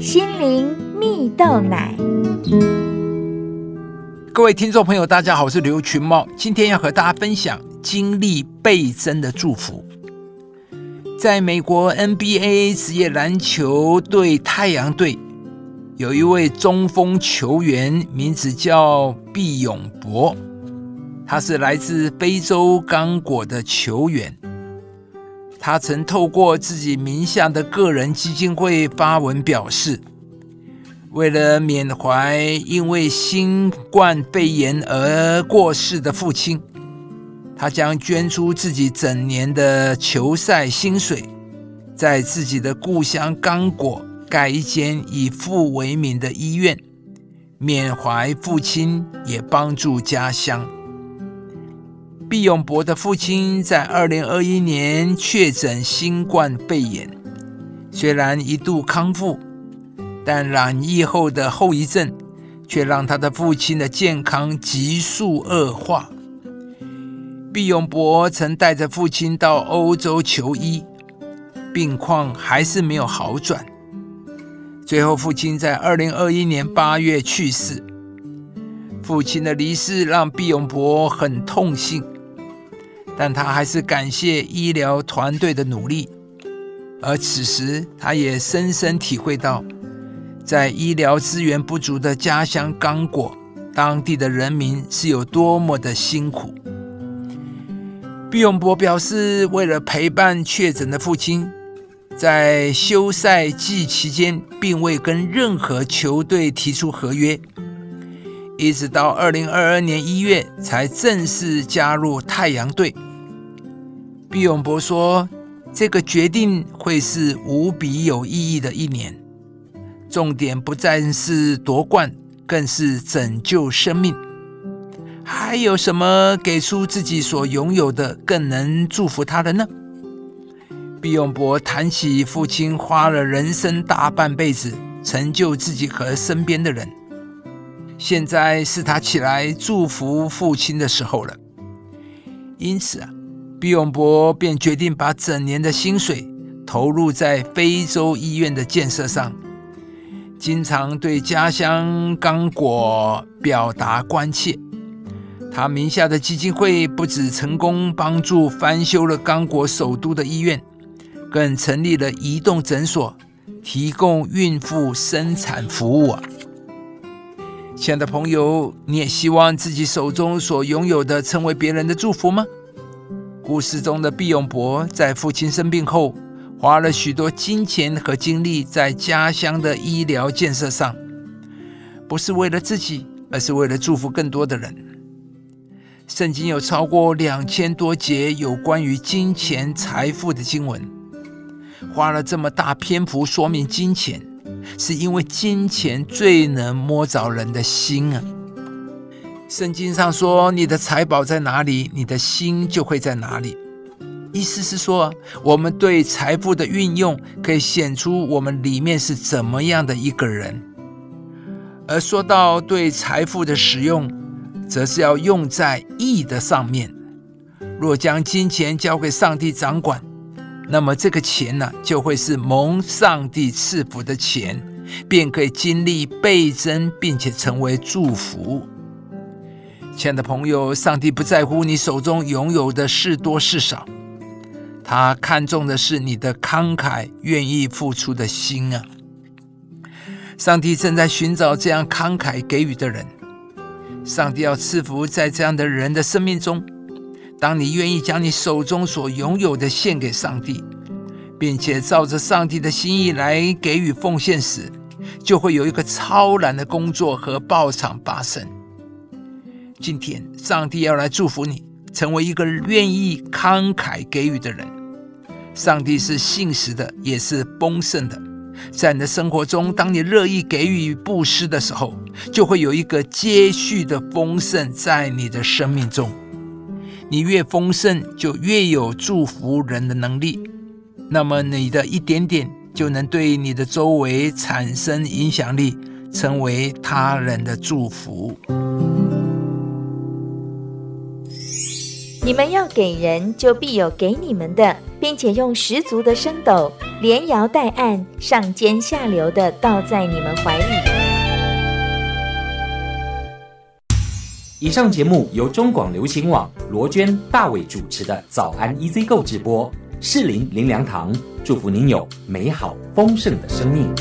心灵蜜豆奶。各位听众朋友，大家好，我是刘群茂，今天要和大家分享经历倍增的祝福。在美国 NBA 职业篮球队太阳队，有一位中锋球员，名字叫毕永博，他是来自非洲刚果的球员。他曾透过自己名下的个人基金会发文表示，为了缅怀因为新冠肺炎而过世的父亲，他将捐出自己整年的球赛薪水，在自己的故乡刚果盖一间以父为名的医院，缅怀父亲，也帮助家乡。毕永博的父亲在二零二一年确诊新冠肺炎，虽然一度康复，但染疫后的后遗症却让他的父亲的健康急速恶化。毕永博曾带着父亲到欧洲求医，病况还是没有好转。最后，父亲在二零二一年八月去世。父亲的离世让毕永博很痛心。但他还是感谢医疗团队的努力，而此时他也深深体会到，在医疗资源不足的家乡刚果，当地的人民是有多么的辛苦。毕永博表示，为了陪伴确诊的父亲，在休赛季期间，并未跟任何球队提出合约，一直到二零二二年一月才正式加入太阳队。毕永博说：“这个决定会是无比有意义的一年，重点不再是夺冠，更是拯救生命。还有什么给出自己所拥有的更能祝福他的呢？”毕永博谈起父亲花了人生大半辈子成就自己和身边的人，现在是他起来祝福父亲的时候了。因此啊。毕永博便决定把整年的薪水投入在非洲医院的建设上，经常对家乡刚果表达关切。他名下的基金会不止成功帮助翻修了刚果首都的医院，更成立了移动诊所，提供孕妇生产服务啊！亲爱的朋友，你也希望自己手中所拥有的成为别人的祝福吗？故事中的毕永博在父亲生病后，花了许多金钱和精力在家乡的医疗建设上，不是为了自己，而是为了祝福更多的人。圣经有超过两千多节有关于金钱财富的经文，花了这么大篇幅说明金钱，是因为金钱最能摸着人的心啊。圣经上说：“你的财宝在哪里，你的心就会在哪里。”意思是说，我们对财富的运用，可以显出我们里面是怎么样的一个人。而说到对财富的使用，则是要用在义的上面。若将金钱交给上帝掌管，那么这个钱呢，就会是蒙上帝赐福的钱，便可以经历倍增，并且成为祝福。亲爱的朋友，上帝不在乎你手中拥有的是多是少，他看重的是你的慷慨、愿意付出的心啊！上帝正在寻找这样慷慨给予的人，上帝要赐福在这样的人的生命中。当你愿意将你手中所拥有的献给上帝，并且照着上帝的心意来给予奉献时，就会有一个超然的工作和报偿发生。今天，上帝要来祝福你，成为一个愿意慷慨给予的人。上帝是信实的，也是丰盛的。在你的生活中，当你乐意给予布施的时候，就会有一个接续的丰盛在你的生命中。你越丰盛，就越有祝福人的能力。那么，你的一点点就能对你的周围产生影响力，成为他人的祝福。你们要给人，就必有给你们的，并且用十足的升斗，连摇带按，上尖下流的倒在你们怀里。以上节目由中广流行网罗娟、大伟主持的《早安 EZ 购》直播，适林林良堂祝福您有美好丰盛的生命。